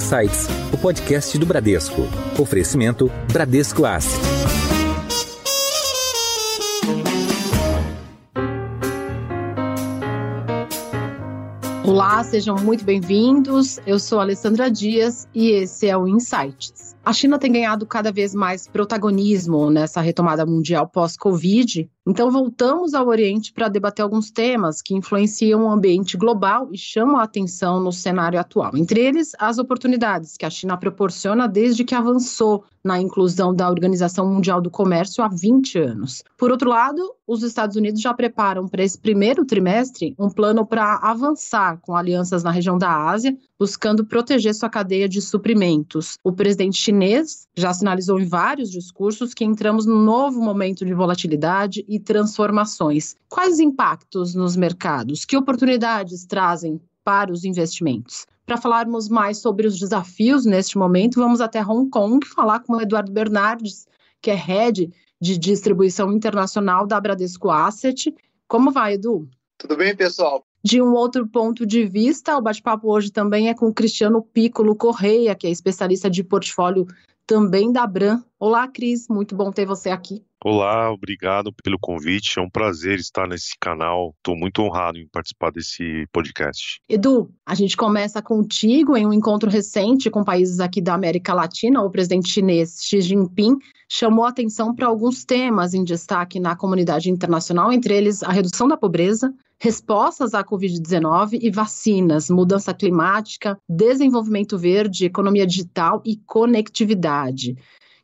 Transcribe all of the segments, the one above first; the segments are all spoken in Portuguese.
Insights, o podcast do Bradesco. Oferecimento Bradesco Asset. Olá, sejam muito bem-vindos. Eu sou Alessandra Dias e esse é o Insights. A China tem ganhado cada vez mais protagonismo nessa retomada mundial pós-Covid então, voltamos ao Oriente para debater alguns temas que influenciam o ambiente global e chamam a atenção no cenário atual. Entre eles, as oportunidades que a China proporciona desde que avançou na inclusão da Organização Mundial do Comércio há 20 anos. Por outro lado, os Estados Unidos já preparam para esse primeiro trimestre um plano para avançar com alianças na região da Ásia, buscando proteger sua cadeia de suprimentos. O presidente chinês já sinalizou em vários discursos que entramos num novo momento de volatilidade e transformações. Quais impactos nos mercados? Que oportunidades trazem para os investimentos? Para falarmos mais sobre os desafios neste momento, vamos até Hong Kong falar com o Eduardo Bernardes, que é head de distribuição internacional da Bradesco Asset. Como vai, Edu? Tudo bem, pessoal? De um outro ponto de vista, o bate-papo hoje também é com o Cristiano Piccolo Correia, que é especialista de portfólio também da Bran. Olá, Cris, muito bom ter você aqui. Olá, obrigado pelo convite. É um prazer estar nesse canal. Estou muito honrado em participar desse podcast. Edu, a gente começa contigo em um encontro recente com países aqui da América Latina. O presidente chinês Xi Jinping chamou atenção para alguns temas em destaque na comunidade internacional, entre eles a redução da pobreza, respostas à Covid-19 e vacinas, mudança climática, desenvolvimento verde, economia digital e conectividade.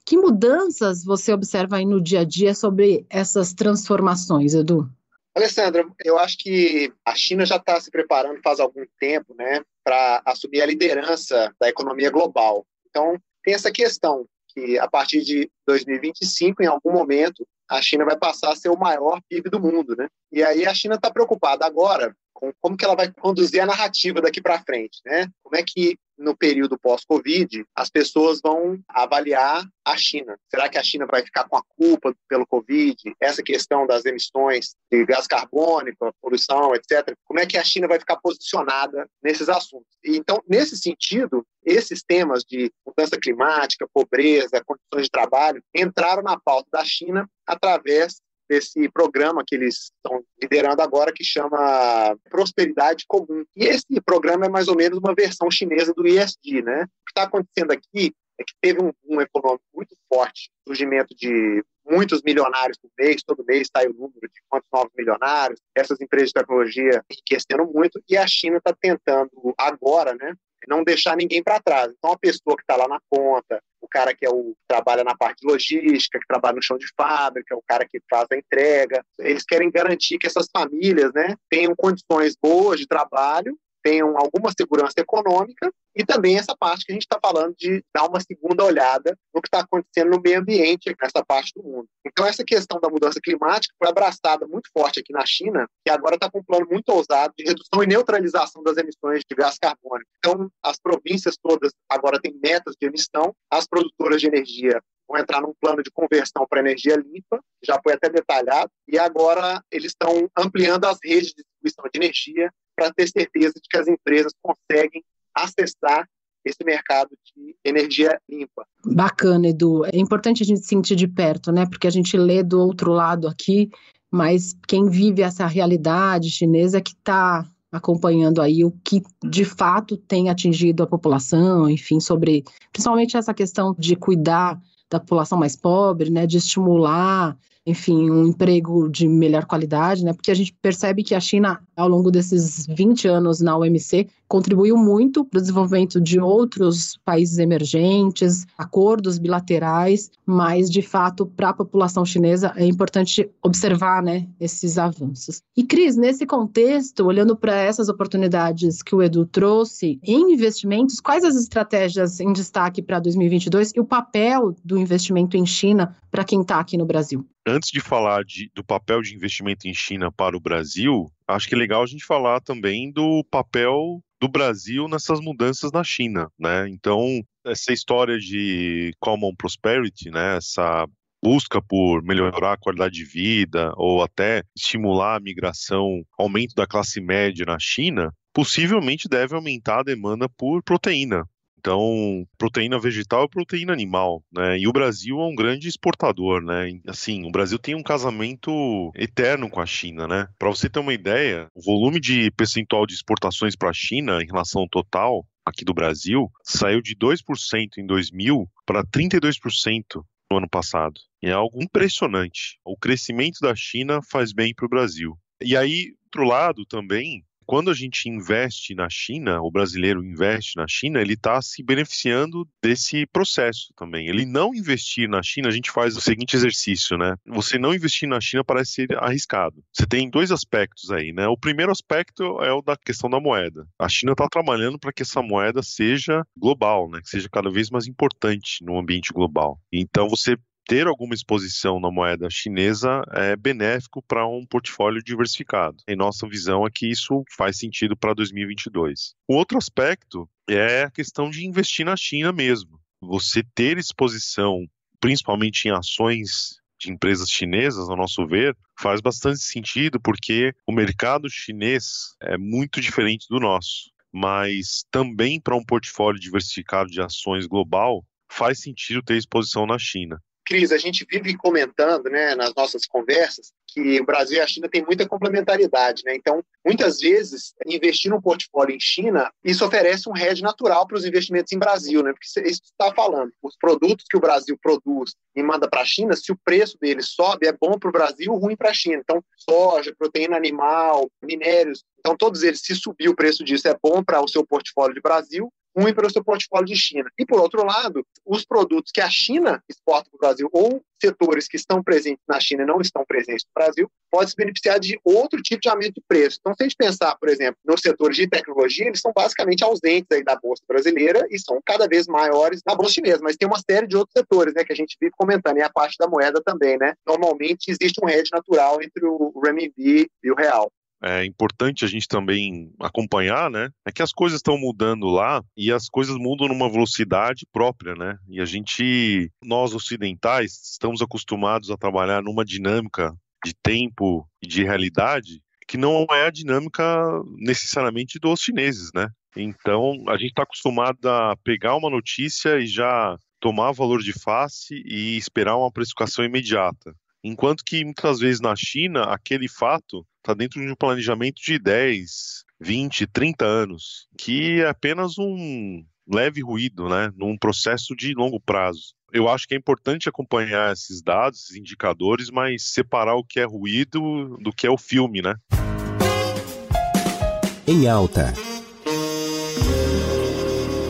Que mudanças você observa aí no dia a dia sobre essas transformações, Edu? Alessandra, eu acho que a China já está se preparando faz algum tempo, né, para assumir a liderança da economia global. Então, tem essa questão que a partir de 2025, em algum momento, a China vai passar a ser o maior PIB do mundo, né? E aí a China está preocupada agora com como que ela vai conduzir a narrativa daqui para frente, né? Como é que no período pós-Covid as pessoas vão avaliar a China? Será que a China vai ficar com a culpa pelo Covid? Essa questão das emissões de gás carbônico, poluição, etc. Como é que a China vai ficar posicionada nesses assuntos? Então, nesse sentido, esses temas de mudança climática, pobreza, condições de trabalho entraram na pauta da China através desse programa que eles estão liderando agora, que chama Prosperidade Comum. E esse programa é mais ou menos uma versão chinesa do ISD, né? O que está acontecendo aqui é que teve um boom econômico muito forte, surgimento de muitos milionários por mês, todo mês sai o número de quantos novos milionários, essas empresas de tecnologia enriquecendo muito, e a China está tentando agora, né, não deixar ninguém para trás. Então, a pessoa que está lá na ponta, o cara que é o que trabalha na parte de logística, que trabalha no chão de fábrica, o cara que faz a entrega, eles querem garantir que essas famílias, né, tenham condições boas de trabalho tenham alguma segurança econômica e também essa parte que a gente está falando de dar uma segunda olhada no que está acontecendo no meio ambiente nessa parte do mundo. Então, essa questão da mudança climática foi abraçada muito forte aqui na China, que agora está com um plano muito ousado de redução e neutralização das emissões de gás carbônico. Então, as províncias todas agora têm metas de emissão, as produtoras de energia vão entrar num plano de conversão para energia limpa, já foi até detalhado, e agora eles estão ampliando as redes de distribuição de energia, para ter certeza de que as empresas conseguem acessar esse mercado de energia limpa. Bacana, Edu. É importante a gente sentir de perto, né? Porque a gente lê do outro lado aqui, mas quem vive essa realidade chinesa é que está acompanhando aí o que de fato tem atingido a população, enfim, sobre principalmente essa questão de cuidar da população mais pobre, né, de estimular enfim, um emprego de melhor qualidade, né? Porque a gente percebe que a China, ao longo desses 20 anos na OMC, contribuiu muito para o desenvolvimento de outros países emergentes, acordos bilaterais, mas de fato para a população chinesa é importante observar, né, esses avanços. E Cris, nesse contexto, olhando para essas oportunidades que o Edu trouxe em investimentos, quais as estratégias em destaque para 2022 e o papel do investimento em China para quem está aqui no Brasil? Antes de falar de, do papel de investimento em China para o Brasil, acho que é legal a gente falar também do papel do Brasil nessas mudanças na China, né? Então, essa história de common prosperity, né, essa busca por melhorar a qualidade de vida ou até estimular a migração, aumento da classe média na China, possivelmente deve aumentar a demanda por proteína. Então, proteína vegetal e proteína animal, né? E o Brasil é um grande exportador, né? Assim, o Brasil tem um casamento eterno com a China, né? Para você ter uma ideia, o volume de percentual de exportações para a China em relação ao total aqui do Brasil saiu de 2% em 2000 para 32% no ano passado. É algo impressionante. O crescimento da China faz bem para o Brasil. E aí, outro lado também, quando a gente investe na China, o brasileiro investe na China, ele está se beneficiando desse processo também. Ele não investir na China, a gente faz o seguinte exercício, né? Você não investir na China parece ser arriscado. Você tem dois aspectos aí, né? O primeiro aspecto é o da questão da moeda. A China está trabalhando para que essa moeda seja global, né? Que seja cada vez mais importante no ambiente global. Então você ter alguma exposição na moeda chinesa é benéfico para um portfólio diversificado. Em nossa visão é que isso faz sentido para 2022. O outro aspecto é a questão de investir na China mesmo. Você ter exposição, principalmente em ações de empresas chinesas, ao nosso ver, faz bastante sentido porque o mercado chinês é muito diferente do nosso. Mas também para um portfólio diversificado de ações global, faz sentido ter exposição na China. Cris, a gente vive comentando né, nas nossas conversas que o Brasil e a China têm muita complementaridade. Né? Então, muitas vezes, investir num portfólio em China, isso oferece um hedge natural para os investimentos em Brasil. Né? Porque isso está falando, os produtos que o Brasil produz e manda para a China, se o preço deles sobe, é bom para o Brasil, ruim para a China. Então, soja, proteína animal, minérios, então todos eles, se subir o preço disso, é bom para o seu portfólio de Brasil, ruim para o seu portfólio de China. E, por outro lado, os produtos que a China exporta para o Brasil ou setores que estão presentes na China e não estão presentes no Brasil, pode se beneficiar de outro tipo de aumento de preço. Então, se a gente pensar, por exemplo, nos setores de tecnologia, eles são basicamente ausentes aí da Bolsa brasileira e são cada vez maiores na Bolsa chinesa, mas tem uma série de outros setores né, que a gente vive comentando, e a parte da moeda também. Né? Normalmente existe um hedge natural entre o renminbi e o real é importante a gente também acompanhar, né? É que as coisas estão mudando lá e as coisas mudam numa velocidade própria, né? E a gente, nós ocidentais, estamos acostumados a trabalhar numa dinâmica de tempo e de realidade que não é a dinâmica necessariamente dos chineses, né? Então, a gente está acostumado a pegar uma notícia e já tomar valor de face e esperar uma precificação imediata. Enquanto que muitas vezes na China, aquele fato está dentro de um planejamento de 10, 20, 30 anos, que é apenas um leve ruído, né, num processo de longo prazo. Eu acho que é importante acompanhar esses dados, esses indicadores, mas separar o que é ruído do que é o filme, né? Em alta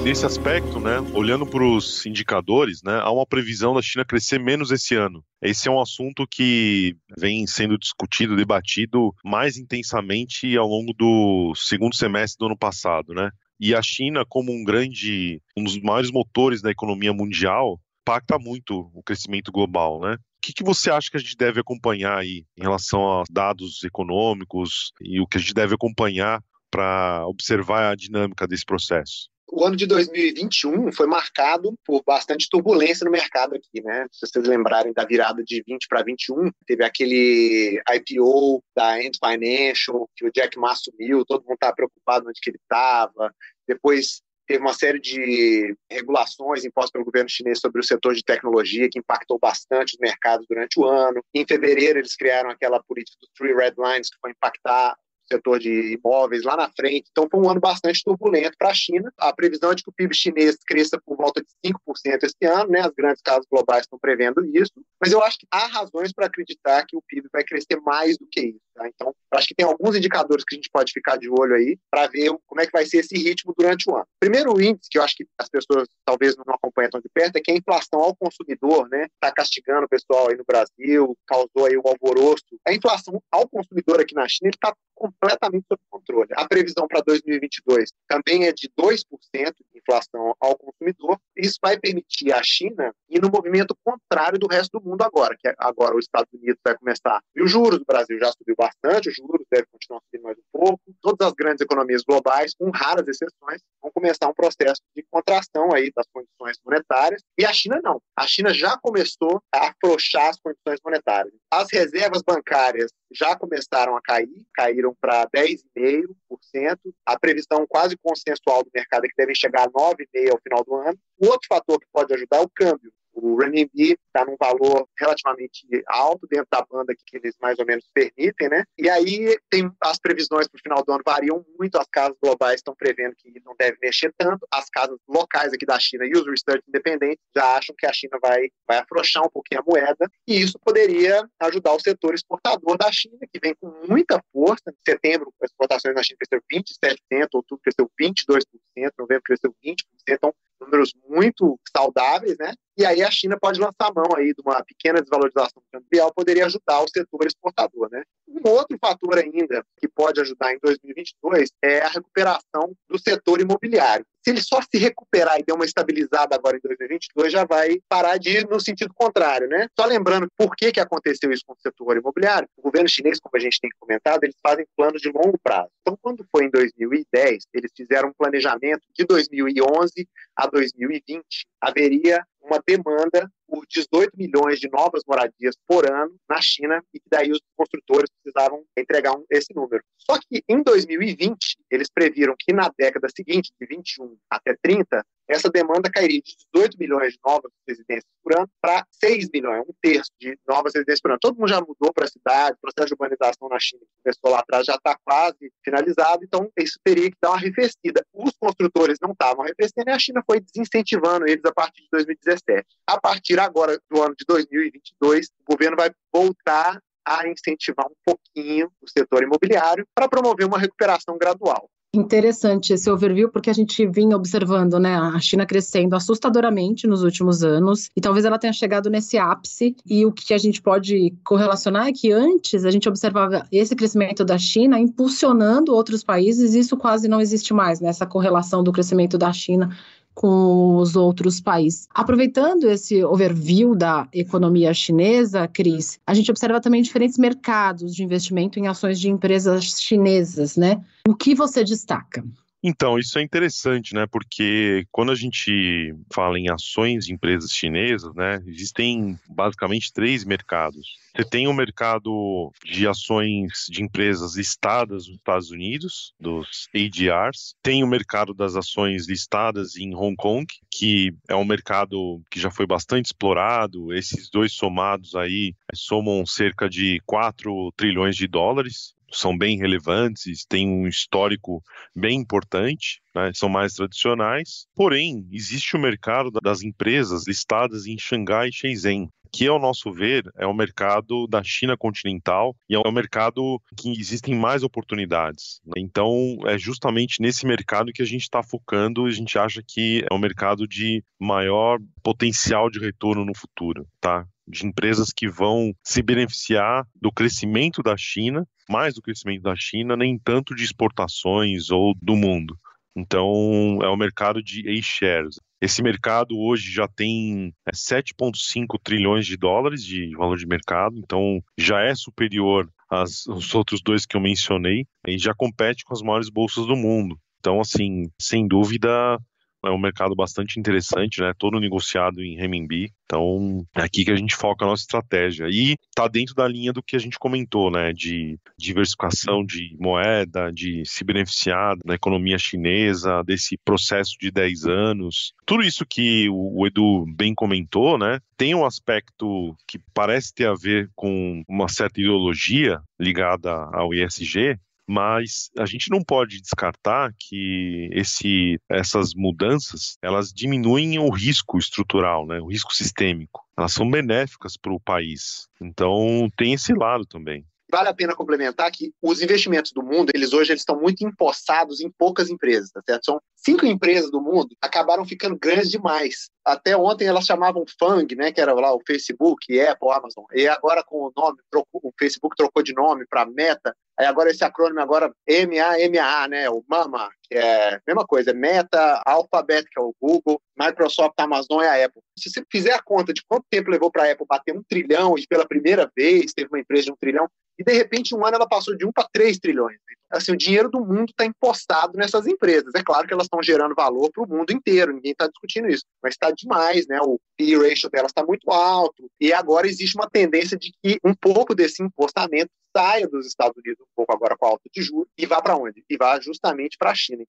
nesse aspecto, né, olhando para os indicadores, né, há uma previsão da China crescer menos esse ano. Esse é um assunto que vem sendo discutido, debatido mais intensamente ao longo do segundo semestre do ano passado, né? E a China, como um grande, um dos maiores motores da economia mundial, impacta muito o crescimento global, né? O que, que você acha que a gente deve acompanhar aí em relação aos dados econômicos e o que a gente deve acompanhar para observar a dinâmica desse processo? O ano de 2021 foi marcado por bastante turbulência no mercado aqui, né? Se vocês lembrarem da virada de 20 para 21, teve aquele IPO da Ant Financial, que o Jack Ma assumiu, todo mundo estava preocupado onde que ele estava. Depois teve uma série de regulações impostas pelo governo chinês sobre o setor de tecnologia, que impactou bastante os mercados durante o ano. Em fevereiro, eles criaram aquela política dos Three Red Lines, que foi impactar setor de imóveis lá na frente. Então, foi um ano bastante turbulento para a China. A previsão é de que o PIB chinês cresça por volta de 5% este ano, né? As grandes casas globais estão prevendo isso. Mas eu acho que há razões para acreditar que o PIB vai crescer mais do que isso. Tá? Então, acho que tem alguns indicadores que a gente pode ficar de olho aí para ver como é que vai ser esse ritmo durante o ano. Primeiro índice que eu acho que as pessoas talvez não acompanham tão de perto é que a inflação ao consumidor, né, está castigando o pessoal aí no Brasil, causou aí o alvoroço. A inflação ao consumidor aqui na China está completamente sob controle. A previsão para 2022 também é de 2% de inflação ao consumidor. Isso vai permitir a China ir no movimento contrário do resto do mundo agora, que agora os Estados Unidos vai começar. E os juros do Brasil já subiu bastante, os juros devem continuar subindo mais um pouco. Todas as grandes economias globais, com raras exceções, vão começar um processo de contração aí das condições monetárias, e a China não. A China já começou a afrouxar as condições monetárias. As reservas bancárias já começaram a cair, caíram para 10,5%. A previsão quase consensual do mercado é que devem chegar a 9,5% ao final do ano. O outro fator que pode ajudar é o câmbio. O renminbi está num valor relativamente alto dentro da banda que eles mais ou menos permitem, né? E aí tem as previsões para o final do ano variam muito. As casas globais estão prevendo que não deve mexer tanto. As casas locais aqui da China e os research independentes já acham que a China vai vai afrouxar um pouquinho a moeda e isso poderia ajudar o setor exportador da China que vem com muita força. Em setembro as exportações na China cresceram 27%, outubro cresceu 22%, novembro cresceu 20%. Então números muito saudáveis, né? E aí a China pode lançar mão aí de uma pequena desvalorização cambial, poderia ajudar o setor exportador, né? Um outro fator ainda que pode ajudar em 2022 é a recuperação do setor imobiliário. Se ele só se recuperar e der uma estabilizada agora em 2022, já vai parar de ir no sentido contrário, né? Só lembrando por que, que aconteceu isso com o setor imobiliário, o governo chinês, como a gente tem comentado, eles fazem planos de longo prazo. Então, quando foi em 2010, eles fizeram um planejamento de 2011 a 2020, haveria uma demanda por 18 milhões de novas moradias por ano na China e que daí os construtores precisavam entregar um, esse número. Só que em 2020, eles previram que na década seguinte, de 21 até 30, essa demanda cairia de 18 milhões de novas residências por ano para 6 milhões, um terço de novas residências por ano. Todo mundo já mudou para a cidade, o processo de urbanização na China, que começou lá atrás, já está quase finalizado, então isso teria que dar uma arrefecida. Os construtores não estavam arrefecendo e a China foi desincentivando eles a partir de 2017. A partir agora do ano de 2022, o governo vai voltar a incentivar um pouquinho o setor imobiliário para promover uma recuperação gradual. Interessante esse overview, porque a gente vinha observando né, a China crescendo assustadoramente nos últimos anos, e talvez ela tenha chegado nesse ápice. E o que a gente pode correlacionar é que antes a gente observava esse crescimento da China impulsionando outros países, e isso quase não existe mais, né, essa correlação do crescimento da China com os outros países. Aproveitando esse overview da economia chinesa, Cris, a gente observa também diferentes mercados de investimento em ações de empresas chinesas, né? O que você destaca? Então, isso é interessante, né? Porque quando a gente fala em ações de empresas chinesas, né, existem basicamente três mercados. Você tem o um mercado de ações de empresas listadas nos Estados Unidos, dos ADRs. Tem o mercado das ações listadas em Hong Kong, que é um mercado que já foi bastante explorado. Esses dois somados aí somam cerca de 4 trilhões de dólares são bem relevantes, têm um histórico bem importante, né, são mais tradicionais. Porém, existe o mercado das empresas listadas em Xangai e Shenzhen, que, ao nosso ver, é o mercado da China continental e é o mercado que existem mais oportunidades. Né? Então, é justamente nesse mercado que a gente está focando e a gente acha que é um mercado de maior potencial de retorno no futuro, tá? De empresas que vão se beneficiar do crescimento da China, mais do crescimento da China, nem tanto de exportações ou do mundo. Então, é o mercado de A-shares. Esse mercado hoje já tem 7,5 é, trilhões de dólares de valor de mercado, então já é superior aos outros dois que eu mencionei e já compete com as maiores bolsas do mundo. Então, assim, sem dúvida, é um mercado bastante interessante, né? Todo negociado em renminbi. Então, é aqui que a gente foca a nossa estratégia. E está dentro da linha do que a gente comentou, né? De diversificação de moeda, de se beneficiar da economia chinesa, desse processo de 10 anos. Tudo isso que o Edu bem comentou, né? Tem um aspecto que parece ter a ver com uma certa ideologia ligada ao ISG, mas a gente não pode descartar que esse, essas mudanças elas diminuem o risco estrutural, né, o risco sistêmico. Elas são benéficas para o país. Então tem esse lado também. Vale a pena complementar que os investimentos do mundo, eles hoje eles estão muito empossados em poucas empresas, tá certo? São cinco empresas do mundo acabaram ficando grandes demais. Até ontem elas chamavam FANG, né, que era lá o Facebook, Apple, Amazon. E agora com o nome, trocou, o Facebook trocou de nome para Meta. Aí agora esse acrônimo agora MAMA, né, o MAMA, que é a mesma coisa, Meta, Alphabet, que é o Google, Microsoft, Amazon e a Apple. Se você fizer a conta de quanto tempo levou para a Apple bater um trilhão e pela primeira vez teve uma empresa de um trilhão, e de repente, um ano ela passou de 1 para 3 trilhões. Assim, o dinheiro do mundo está impostado nessas empresas. É claro que elas estão gerando valor para o mundo inteiro, ninguém está discutindo isso, mas está demais, né? O P ratio delas está muito alto e agora existe uma tendência de que um pouco desse impostamento saia dos Estados Unidos, um pouco agora com a alta de juros, e vá para onde? E vá justamente para a China.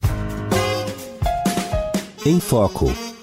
Em Foco.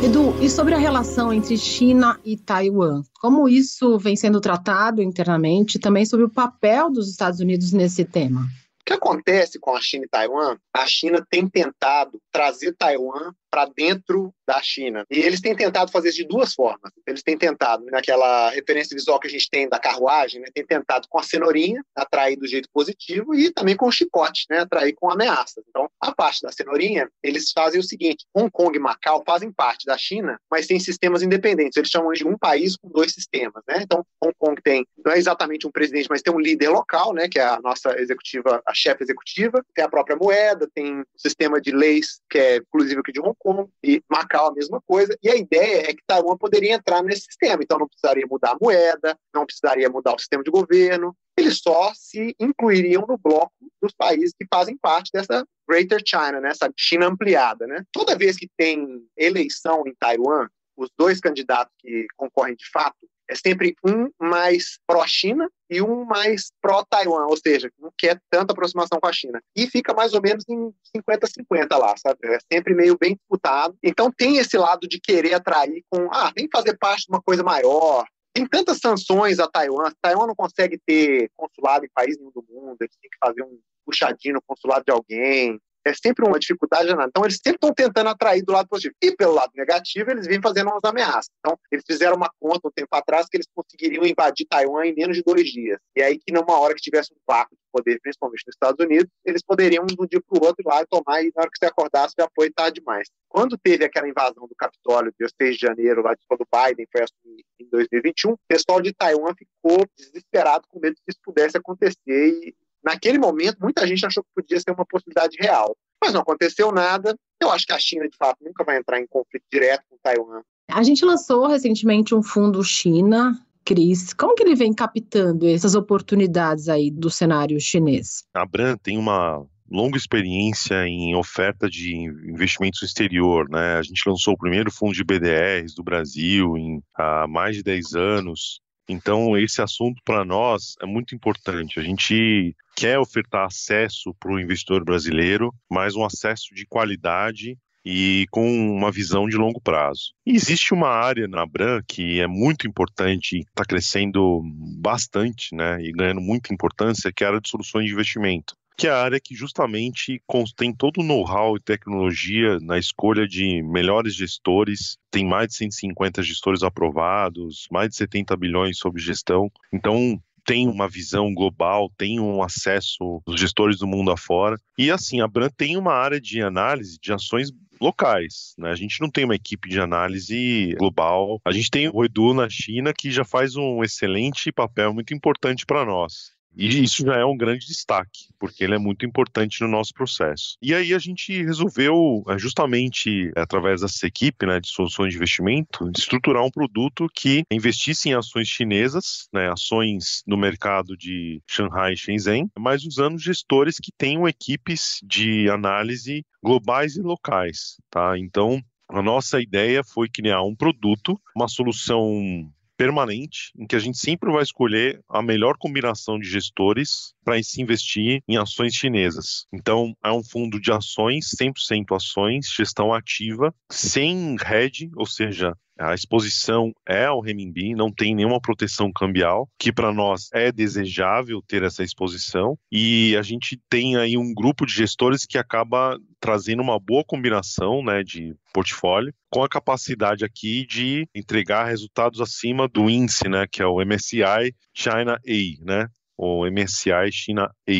Edu, e sobre a relação entre China e Taiwan? Como isso vem sendo tratado internamente, também sobre o papel dos Estados Unidos nesse tema? O que acontece com a China e Taiwan? A China tem tentado trazer Taiwan para dentro da China. E eles têm tentado fazer isso de duas formas. Eles têm tentado, naquela referência visual que a gente tem da carruagem, né, tem tentado com a cenourinha, atrair do jeito positivo, e também com o chicote, né, atrair com ameaças. Então, a parte da cenourinha, eles fazem o seguinte: Hong Kong e Macau fazem parte da China, mas têm sistemas independentes. Eles chamam de um país com dois sistemas. Né? Então, Hong Kong tem, não é exatamente um presidente, mas tem um líder local, né, que é a nossa executiva, a chefe executiva, tem a própria moeda, tem um sistema de leis, que é inclusive aqui de Hong E Macau a mesma coisa. E a ideia é que Taiwan poderia entrar nesse sistema. Então não precisaria mudar a moeda, não precisaria mudar o sistema de governo. Eles só se incluiriam no bloco dos países que fazem parte dessa Greater China, né? essa China ampliada. Né? Toda vez que tem eleição em Taiwan, os dois candidatos que concorrem de fato, é sempre um mais pró-China e um mais pró-Taiwan, ou seja, não quer tanta aproximação com a China. E fica mais ou menos em 50-50 lá, sabe? É sempre meio bem disputado. Então tem esse lado de querer atrair com, ah, vem fazer parte de uma coisa maior. Tem tantas sanções a Taiwan. Taiwan não consegue ter consulado em país nenhum do mundo, eles têm que fazer um puxadinho no consulado de alguém é sempre uma dificuldade danada. Então, eles sempre estão tentando atrair do lado positivo. E pelo lado negativo, eles vêm fazendo umas ameaças. Então, eles fizeram uma conta um tempo atrás que eles conseguiriam invadir Taiwan em menos de dois dias. E aí, que numa hora que tivesse um vácuo de poder, principalmente nos Estados Unidos, eles poderiam de um dia para o outro ir lá e tomar, e na hora que você acordasse, já foi tarde demais. Quando teve aquela invasão do Capitólio, dia 6 de janeiro, lá de quando Biden foi assumir em 2021, o pessoal de Taiwan ficou desesperado com medo que isso pudesse acontecer e Naquele momento, muita gente achou que podia ser uma possibilidade real, mas não aconteceu nada. Eu acho que a China, de fato, nunca vai entrar em conflito direto com Taiwan. A gente lançou recentemente um fundo China. Cris, como que ele vem captando essas oportunidades aí do cenário chinês? A Bran tem uma longa experiência em oferta de investimentos exterior, né? A gente lançou o primeiro fundo de BDRs do Brasil em, há mais de 10 anos. Então, esse assunto para nós é muito importante. A gente quer ofertar acesso para o investidor brasileiro, mas um acesso de qualidade e com uma visão de longo prazo. E existe uma área na Bran que é muito importante, está crescendo bastante, né, e ganhando muita importância, que é a área de soluções de investimento que é a área que justamente tem todo o know-how e tecnologia na escolha de melhores gestores, tem mais de 150 gestores aprovados, mais de 70 bilhões sob gestão. Então, tem uma visão global, tem um acesso dos gestores do mundo afora. E assim, a Bran tem uma área de análise de ações locais, né? A gente não tem uma equipe de análise global. A gente tem o Edu na China que já faz um excelente papel muito importante para nós. E isso já é um grande destaque, porque ele é muito importante no nosso processo. E aí a gente resolveu, é, justamente através dessa equipe né, de soluções de investimento, estruturar um produto que investisse em ações chinesas, né, ações no mercado de Shanghai e Shenzhen, mas usando gestores que tenham equipes de análise globais e locais. Tá? Então, a nossa ideia foi criar um produto, uma solução permanente, em que a gente sempre vai escolher a melhor combinação de gestores para se investir em ações chinesas. Então, é um fundo de ações, 100% ações, gestão ativa, sem hedge, ou seja, a exposição é ao renminbi, não tem nenhuma proteção cambial, que para nós é desejável ter essa exposição, e a gente tem aí um grupo de gestores que acaba trazendo uma boa combinação né, de portfólio, com a capacidade aqui de entregar resultados acima do índice, né, que é o MSCI China A, né, o MSCI China A,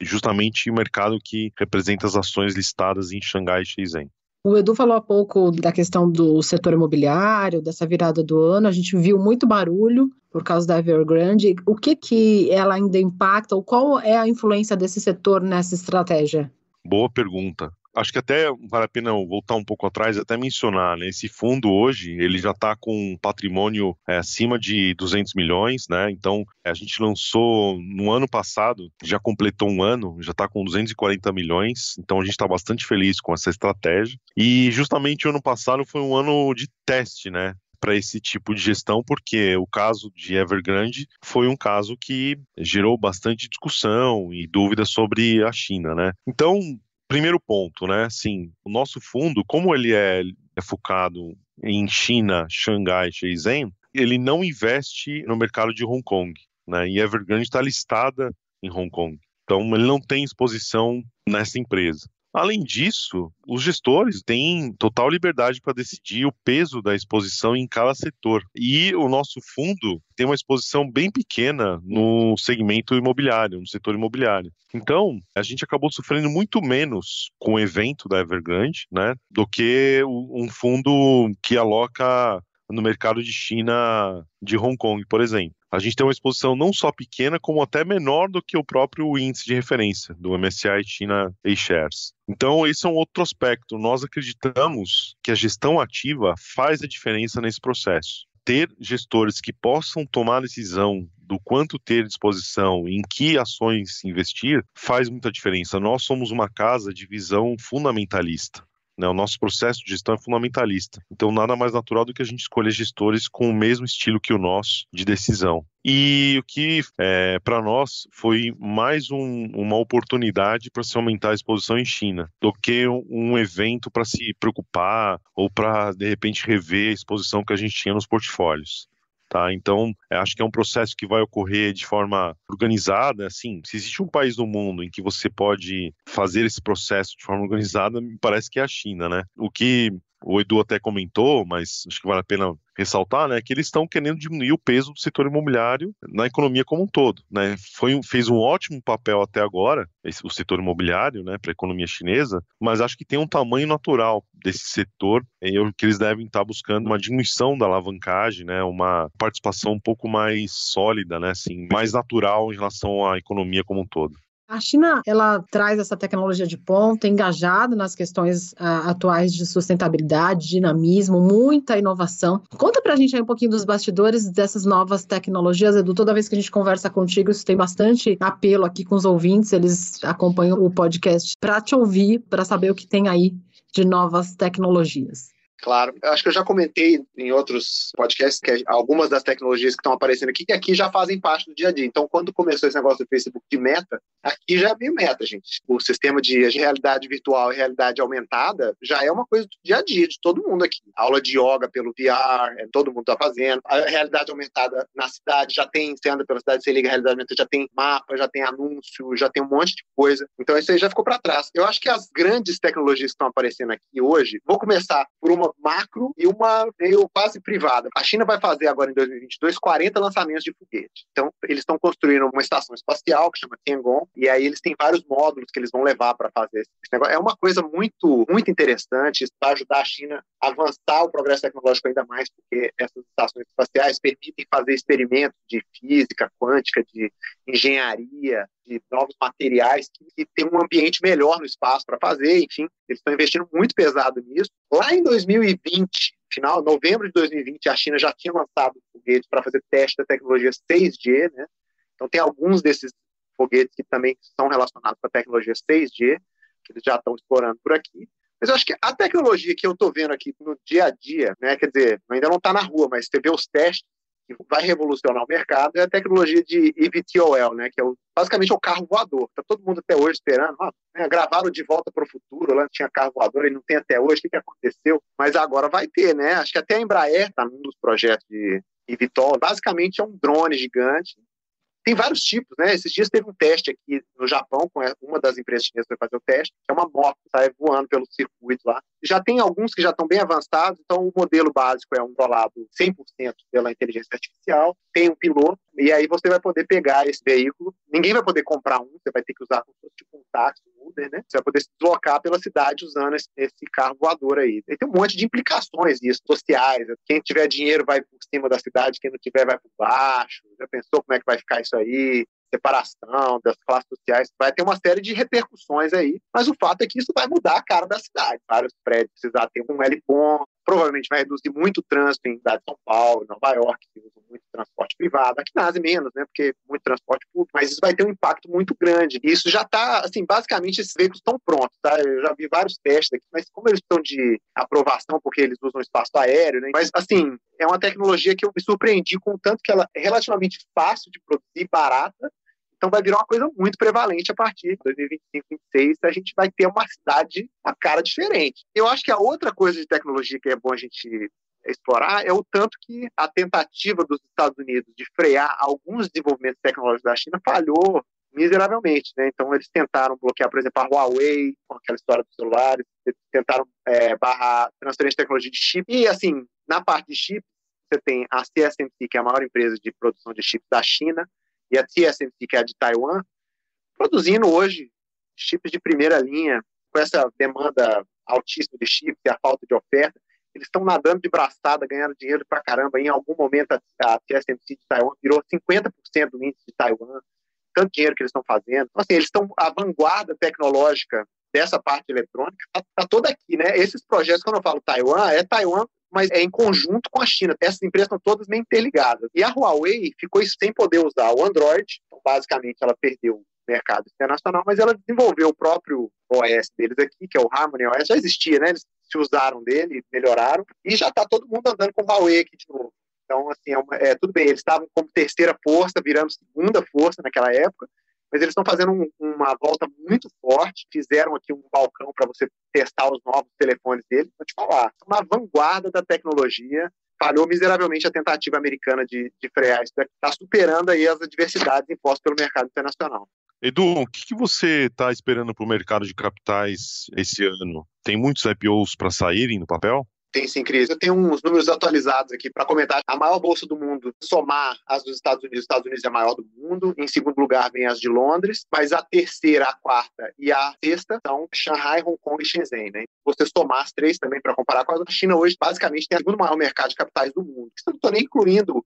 justamente o mercado que representa as ações listadas em Xangai e Shenzhen. O Edu falou há pouco da questão do setor imobiliário, dessa virada do ano. A gente viu muito barulho por causa da Evergrande. O que que ela ainda impacta ou qual é a influência desse setor nessa estratégia? Boa pergunta. Acho que até vale a pena voltar um pouco atrás até mencionar, né? Esse fundo hoje, ele já está com um patrimônio é, acima de 200 milhões, né? Então, a gente lançou no ano passado, já completou um ano, já está com 240 milhões, então a gente está bastante feliz com essa estratégia. E justamente o ano passado foi um ano de teste, né? para esse tipo de gestão, porque o caso de Evergrande foi um caso que gerou bastante discussão e dúvidas sobre a China, né? Então, primeiro ponto, né? Sim, o nosso fundo, como ele é, é focado em China, Xangai, Shenzhen, ele não investe no mercado de Hong Kong, né? E Evergrande está listada em Hong Kong. Então, ele não tem exposição nessa empresa. Além disso, os gestores têm total liberdade para decidir o peso da exposição em cada setor. E o nosso fundo tem uma exposição bem pequena no segmento imobiliário, no setor imobiliário. Então, a gente acabou sofrendo muito menos com o evento da Evergrande, né, do que um fundo que aloca no mercado de China de Hong Kong, por exemplo a gente tem uma exposição não só pequena, como até menor do que o próprio índice de referência do MSCI China A-Shares. Então, esse é um outro aspecto. Nós acreditamos que a gestão ativa faz a diferença nesse processo. Ter gestores que possam tomar decisão do quanto ter disposição, em que ações investir, faz muita diferença. Nós somos uma casa de visão fundamentalista. Né? O nosso processo de gestão é fundamentalista. Então, nada mais natural do que a gente escolher gestores com o mesmo estilo que o nosso de decisão. E o que, é, para nós, foi mais um, uma oportunidade para se aumentar a exposição em China, do que um evento para se preocupar ou para, de repente, rever a exposição que a gente tinha nos portfólios. Tá? Então, é, acho que é um processo que vai ocorrer de forma organizada. Assim, se existe um país no mundo em que você pode fazer esse processo de forma organizada, me parece que é a China, né? O que o Edu até comentou, mas acho que vale a pena ressaltar, né, que eles estão querendo diminuir o peso do setor imobiliário na economia como um todo, né? Foi fez um ótimo papel até agora esse, o setor imobiliário, né, para a economia chinesa, mas acho que tem um tamanho natural desse setor e eu, que eles devem estar buscando uma diminuição da alavancagem, né, uma participação um pouco mais sólida, né, assim, mais natural em relação à economia como um todo. A China ela traz essa tecnologia de ponta, engajada nas questões uh, atuais de sustentabilidade, dinamismo, muita inovação. Conta pra gente aí um pouquinho dos bastidores dessas novas tecnologias, Edu. Toda vez que a gente conversa contigo, isso tem bastante apelo aqui com os ouvintes, eles acompanham o podcast para te ouvir, para saber o que tem aí de novas tecnologias. Claro. Eu acho que eu já comentei em outros podcasts que algumas das tecnologias que estão aparecendo aqui, que aqui já fazem parte do dia a dia. Então, quando começou esse negócio do Facebook de meta, aqui já é meio meta, gente. O sistema de realidade virtual e realidade aumentada já é uma coisa do dia a dia de todo mundo aqui. Aula de yoga pelo VR, é, todo mundo está fazendo. A realidade aumentada na cidade já tem, você anda pela cidade, você liga a realidade aumentada, já tem mapa, já tem anúncio, já tem um monte de coisa. Então, isso aí já ficou para trás. Eu acho que as grandes tecnologias que estão aparecendo aqui hoje, vou começar por uma macro e uma meio quase privada. A China vai fazer agora em 2022 40 lançamentos de foguete. Então, eles estão construindo uma estação espacial que chama Tiangong, e aí eles têm vários módulos que eles vão levar para fazer esse negócio. É uma coisa muito, muito interessante, vai ajudar a China a avançar o progresso tecnológico ainda mais, porque essas estações espaciais permitem fazer experimentos de física quântica, de engenharia, de novos materiais que tem um ambiente melhor no espaço para fazer, enfim, eles estão investindo muito pesado nisso. Lá em 2020, final, novembro de 2020, a China já tinha lançado foguetes para fazer teste da tecnologia 6G, né? Então tem alguns desses foguetes que também são relacionados com a tecnologia 6G, que eles já estão explorando por aqui. Mas eu acho que a tecnologia que eu estou vendo aqui no dia a dia, né, quer dizer, ainda não está na rua, mas você vê os testes, que vai revolucionar o mercado é a tecnologia de eVTOL, né, que é o, basicamente é o carro voador. Está todo mundo até hoje esperando. Ah, né, gravaram de volta para o futuro, lá tinha carro voador e não tem até hoje. O que, que aconteceu? Mas agora vai ter, né? Acho que até a Embraer está num dos projetos de eVTOL. Basicamente é um drone gigante tem vários tipos, né? Esses dias teve um teste aqui no Japão, com uma das empresas chinesas que vai fazer o teste, que é uma moto que sai voando pelo circuito lá. Já tem alguns que já estão bem avançados, então o modelo básico é um controlado 100% pela inteligência artificial, tem um piloto, e aí você vai poder pegar esse veículo. Ninguém vai poder comprar um, você vai ter que usar tipo um táxi, um Uber, né? Você vai poder se deslocar pela cidade usando esse, esse carro voador aí. E tem um monte de implicações nisso, sociais. Quem tiver dinheiro vai por cima da cidade, quem não tiver vai por baixo. Já pensou como é que vai ficar isso aí? separação das classes sociais, vai ter uma série de repercussões aí, mas o fato é que isso vai mudar a cara da cidade. Vários prédios precisar ter um L ponto, provavelmente vai reduzir muito o trânsito em cidade de São Paulo, Nova York, que usam muito transporte privado, aqui na Ásia menos, né, porque muito transporte público, mas isso vai ter um impacto muito grande. E isso já está, assim, basicamente esses veículos estão prontos, tá? Eu já vi vários testes aqui, mas como eles estão de aprovação, porque eles usam espaço aéreo, né? Mas, assim, é uma tecnologia que eu me surpreendi com o tanto que ela é relativamente fácil de produzir, barata, então vai virar uma coisa muito prevalente a partir de 2025, 2026, a gente vai ter uma cidade, uma cara diferente. Eu acho que a outra coisa de tecnologia que é bom a gente explorar é o tanto que a tentativa dos Estados Unidos de frear alguns desenvolvimentos tecnológicos da China falhou miseravelmente, né? Então eles tentaram bloquear, por exemplo, a Huawei com aquela história dos celulares, tentaram é, barrar transferência de tecnologia de chip e assim na parte de chip você tem a CSMC que é a maior empresa de produção de chips da China e a TSMC que é de Taiwan produzindo hoje chips de primeira linha com essa demanda altíssima de chips e a falta de oferta eles estão nadando de braçada, ganhando dinheiro pra caramba. Em algum momento, a, TSMC de Taiwan virou 50% do índice de Taiwan, tanto dinheiro que eles estão fazendo. Então, assim, eles estão, a vanguarda tecnológica dessa parte eletrônica está tá toda aqui, né? Esses projetos, quando eu falo Taiwan, é Taiwan mas é em conjunto com a China. Essas empresas estão todas meio interligadas. E a Huawei ficou sem poder usar o Android, então, basicamente ela perdeu o mercado internacional, mas ela desenvolveu o próprio OS deles aqui, que é o Harmony OS, já existia, né? Eles se usaram dele, melhoraram, e já está todo mundo andando com o Huawei aqui de novo. Então, assim, é, uma, é tudo bem, eles estavam como terceira força, virando segunda força naquela época, mas eles estão fazendo um, uma volta muito forte, fizeram aqui um balcão para você testar os novos telefones deles, vou te falar, uma vanguarda da tecnologia, falhou miseravelmente a tentativa americana de, de frear isso, está superando aí as adversidades impostas pelo mercado internacional. Edu, o que, que você está esperando para o mercado de capitais esse ano? Tem muitos IPOs para saírem no papel? Tem sim, Cris. Eu tenho uns números atualizados aqui para comentar. A maior bolsa do mundo, somar as dos Estados Unidos, os Estados Unidos é a maior do mundo. Em segundo lugar vem as de Londres, mas a terceira, a quarta e a sexta são Shanghai, Hong Kong e Shenzhen. Né? Você somar as três também para comparar com a China hoje, basicamente tem o segundo maior mercado de capitais do mundo. Não estou nem incluindo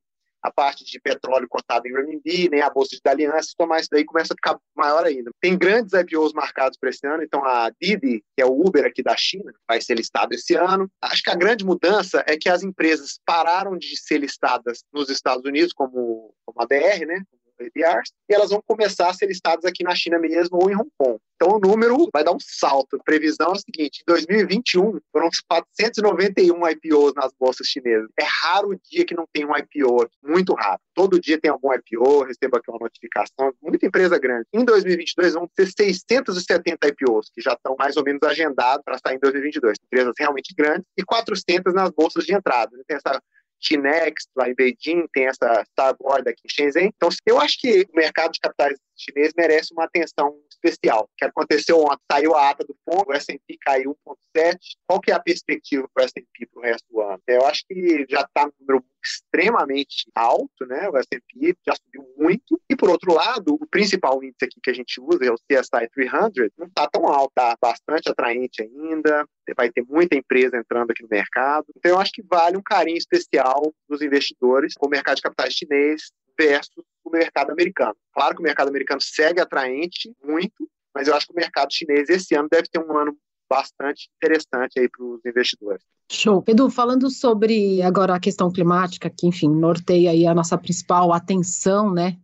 a parte de petróleo cotado em renminbi, nem a bolsa de aliança, se tomar isso daí começa a ficar maior ainda. Tem grandes IPOs marcados para esse ano, então a Didi, que é o Uber aqui da China, vai ser listado esse ano. Acho que a grande mudança é que as empresas pararam de ser listadas nos Estados Unidos, como, como a BR, né, E elas vão começar a ser listadas aqui na China mesmo ou em Hong Kong. Então o número vai dar um salto. A previsão é o seguinte: em 2021 foram 491 IPOs nas bolsas chinesas. É raro o dia que não tem um IPO aqui, muito raro. Todo dia tem algum IPO, recebo aqui uma notificação, muita empresa grande. Em 2022 vão ter 670 IPOs que já estão mais ou menos agendados para sair em 2022. Empresas realmente grandes e 400 nas bolsas de entrada. Tem essa Chinex lá em Beijing, tem essa Starboard aqui em Shenzhen. Então, eu acho que o mercado de capitais chinês merece uma atenção especial. O que aconteceu ontem, saiu a ata do fundo, o S&P caiu 1,7. Qual que é a perspectiva para o S&P para o resto do ano? Eu acho que já está no número extremamente alto, né? O S&P já subiu muito. E por outro lado, o principal índice aqui que a gente usa é o CSI 300, não está tão alto, está bastante atraente ainda. Vai ter muita empresa entrando aqui no mercado. Então eu acho que vale um carinho especial dos investidores com o mercado de capitais chinês versus o mercado americano. Claro que o mercado americano segue atraente muito, mas eu acho que o mercado chinês esse ano deve ter um ano bastante interessante aí para os investidores. Show. Edu, falando sobre agora a questão climática, que enfim norteia aí a nossa principal atenção, né,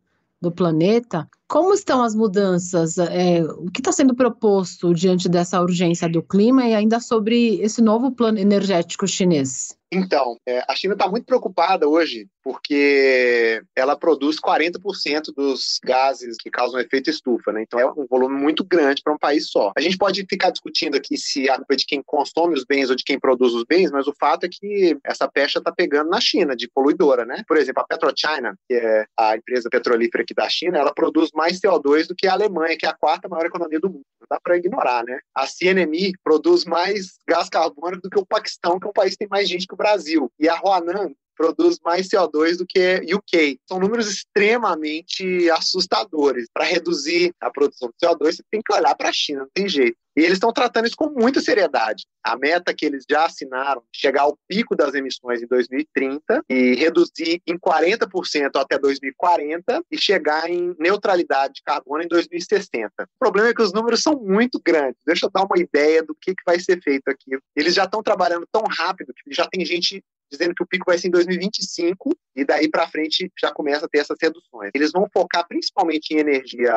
do planeta. Como estão as mudanças? É, o que está sendo proposto diante dessa urgência do clima e ainda sobre esse novo plano energético chinês? Então, é, a China está muito preocupada hoje porque ela produz 40% dos gases que causam efeito estufa, né? Então é um volume muito grande para um país só. A gente pode ficar discutindo aqui se a culpa é de quem consome os bens ou de quem produz os bens, mas o fato é que essa pecha está pegando na China, de poluidora, né? Por exemplo, a PetroChina, que é a empresa petrolífera aqui da China, ela produz mais CO2 do que a Alemanha, que é a quarta maior economia do mundo. Não dá para ignorar, né? A CNMI produz mais gás carbônico do que o Paquistão, que é um país que tem mais gente que o Brasil. E a Huanan produz mais CO2 do que UK. São números extremamente assustadores. Para reduzir a produção de CO2, você tem que olhar para a China, não tem jeito. E eles estão tratando isso com muita seriedade. A meta que eles já assinaram, chegar ao pico das emissões em 2030 e reduzir em 40% até 2040 e chegar em neutralidade de carbono em 2060. O problema é que os números são muito grandes. Deixa eu dar uma ideia do que, que vai ser feito aqui. Eles já estão trabalhando tão rápido que já tem gente dizendo que o pico vai ser em 2025 e daí para frente já começa a ter essas reduções. Eles vão focar principalmente em energia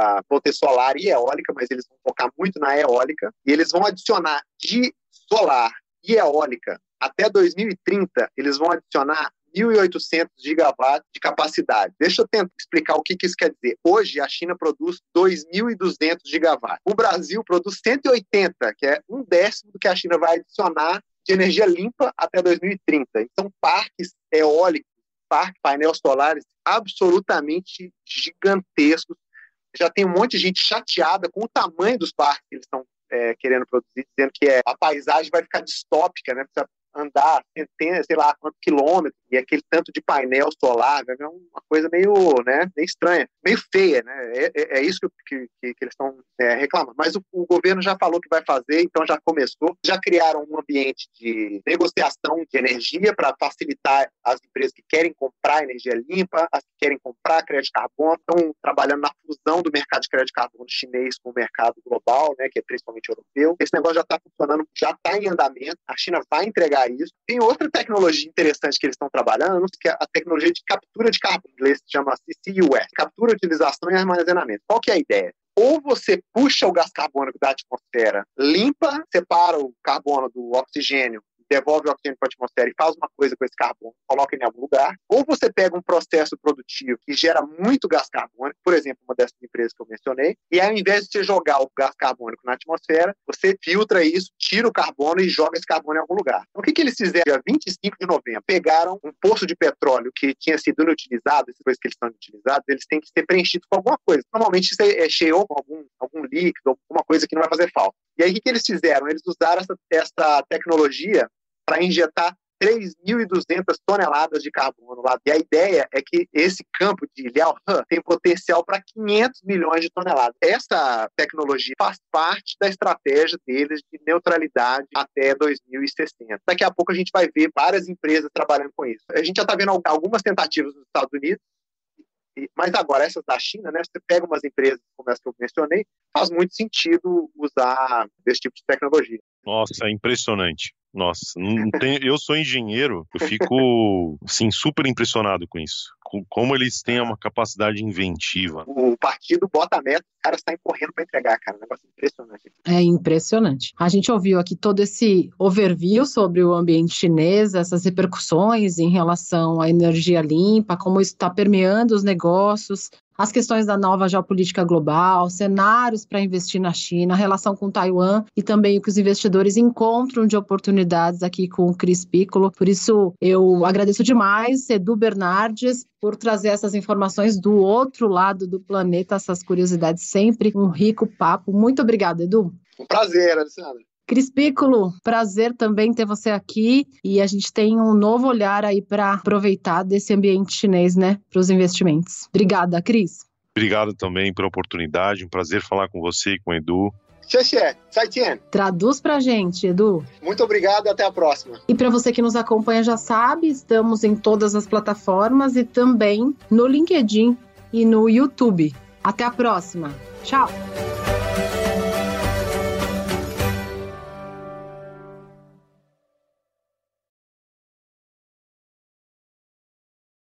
solar e eólica, mas eles vão focar muito na eólica e eles vão adicionar de solar e eólica até 2030, eles vão adicionar 1.800 gigawatts de capacidade. Deixa eu tentar explicar o que, que isso quer dizer. Hoje, a China produz 2.200 gigawatts. O Brasil produz 180, que é um décimo do que a China vai adicionar de energia limpa até 2030. Então, parques eólicos, parques painéis solares absolutamente gigantescos. Já tem um monte de gente chateada com o tamanho dos parques que eles estão é, querendo produzir, dizendo que é, a paisagem vai ficar distópica, né? Precisa andar centenas, sei lá quantos quilômetros, e aquele tanto de painel solar, né, é uma coisa meio, né, meio estranha, meio feia, né? É, é, é isso que, que, que eles estão é, reclamando. Mas o, o, governo já falou que vai fazer, então já começou, já criaram um ambiente de negociação de energia para facilitar as empresas que querem comprar energia limpa, as que querem comprar crédito carbono, estão trabalhando na fusão do mercado de crédito carbono chinês com o mercado global, né, que é principalmente europeu. Esse negócio já está funcionando, já está em andamento. A China vai entregar isso. Tem outra tecnologia interessante que eles estão trabalhando, que é a tecnologia de captura de carbono, em inglês se chama CCUS, captura, utilização e armazenamento. Qual que é a ideia? ou você puxa o gás carbônico da atmosfera, limpa, separa o carbono do oxigênio devolve o oxigênio para a atmosfera e faz uma coisa com esse carbono, coloca em algum lugar, ou você pega um processo produtivo que gera muito gás carbônico, por exemplo, uma dessas empresas que eu mencionei, e ao invés de você jogar o gás carbônico na atmosfera, você filtra isso, tira o carbono e joga esse carbono em algum lugar. Então, o que, que eles fizeram dia 25 de novembro? Pegaram um poço de petróleo que tinha sido inutilizado, essas coisas que eles estão utilizados, eles têm que ser preenchidos com alguma coisa. Normalmente isso é, é cheio com algum, algum líquido, alguma coisa que não vai fazer falta. E aí, o que, que eles fizeram? Eles usaram essa, essa tecnologia para injetar 3.200 toneladas de carbono lá. E a ideia é que esse campo de Liaohe tem potencial para 500 milhões de toneladas. Essa tecnologia faz parte da estratégia deles de neutralidade até 2060. Daqui a pouco a gente vai ver várias empresas trabalhando com isso. A gente já está vendo algumas tentativas nos Estados Unidos, mas agora essas da China, né? Você pega umas empresas como essa que eu mencionei, faz muito sentido usar esse tipo de tecnologia. Nossa, é impressionante. Nossa, não tem, eu sou engenheiro, eu fico assim, super impressionado com isso. Com como eles têm uma capacidade inventiva. O partido bota a meta, os caras saem correndo para entregar, cara. Um negócio impressionante. É impressionante. A gente ouviu aqui todo esse overview sobre o ambiente chinês, essas repercussões em relação à energia limpa, como isso está permeando os negócios, as questões da nova geopolítica global, cenários para investir na China, a relação com Taiwan e também o que os investidores encontram de oportunidades aqui com o Cris Piccolo. Por isso, eu agradeço demais, Edu Bernardes, por trazer essas informações do outro lado do planeta, essas curiosidades sempre. Um rico papo. Muito obrigada, Edu. Um prazer, Alessandra. Cris Piccolo, prazer também ter você aqui e a gente tem um novo olhar aí para aproveitar desse ambiente chinês, né, para os investimentos. Obrigada, Cris. Obrigado também pela oportunidade, um prazer falar com você e com o Edu. Xexé, Saitien. Traduz pra gente, Edu. Muito obrigado e até a próxima. E para você que nos acompanha já sabe, estamos em todas as plataformas e também no LinkedIn e no YouTube. Até a próxima. Tchau.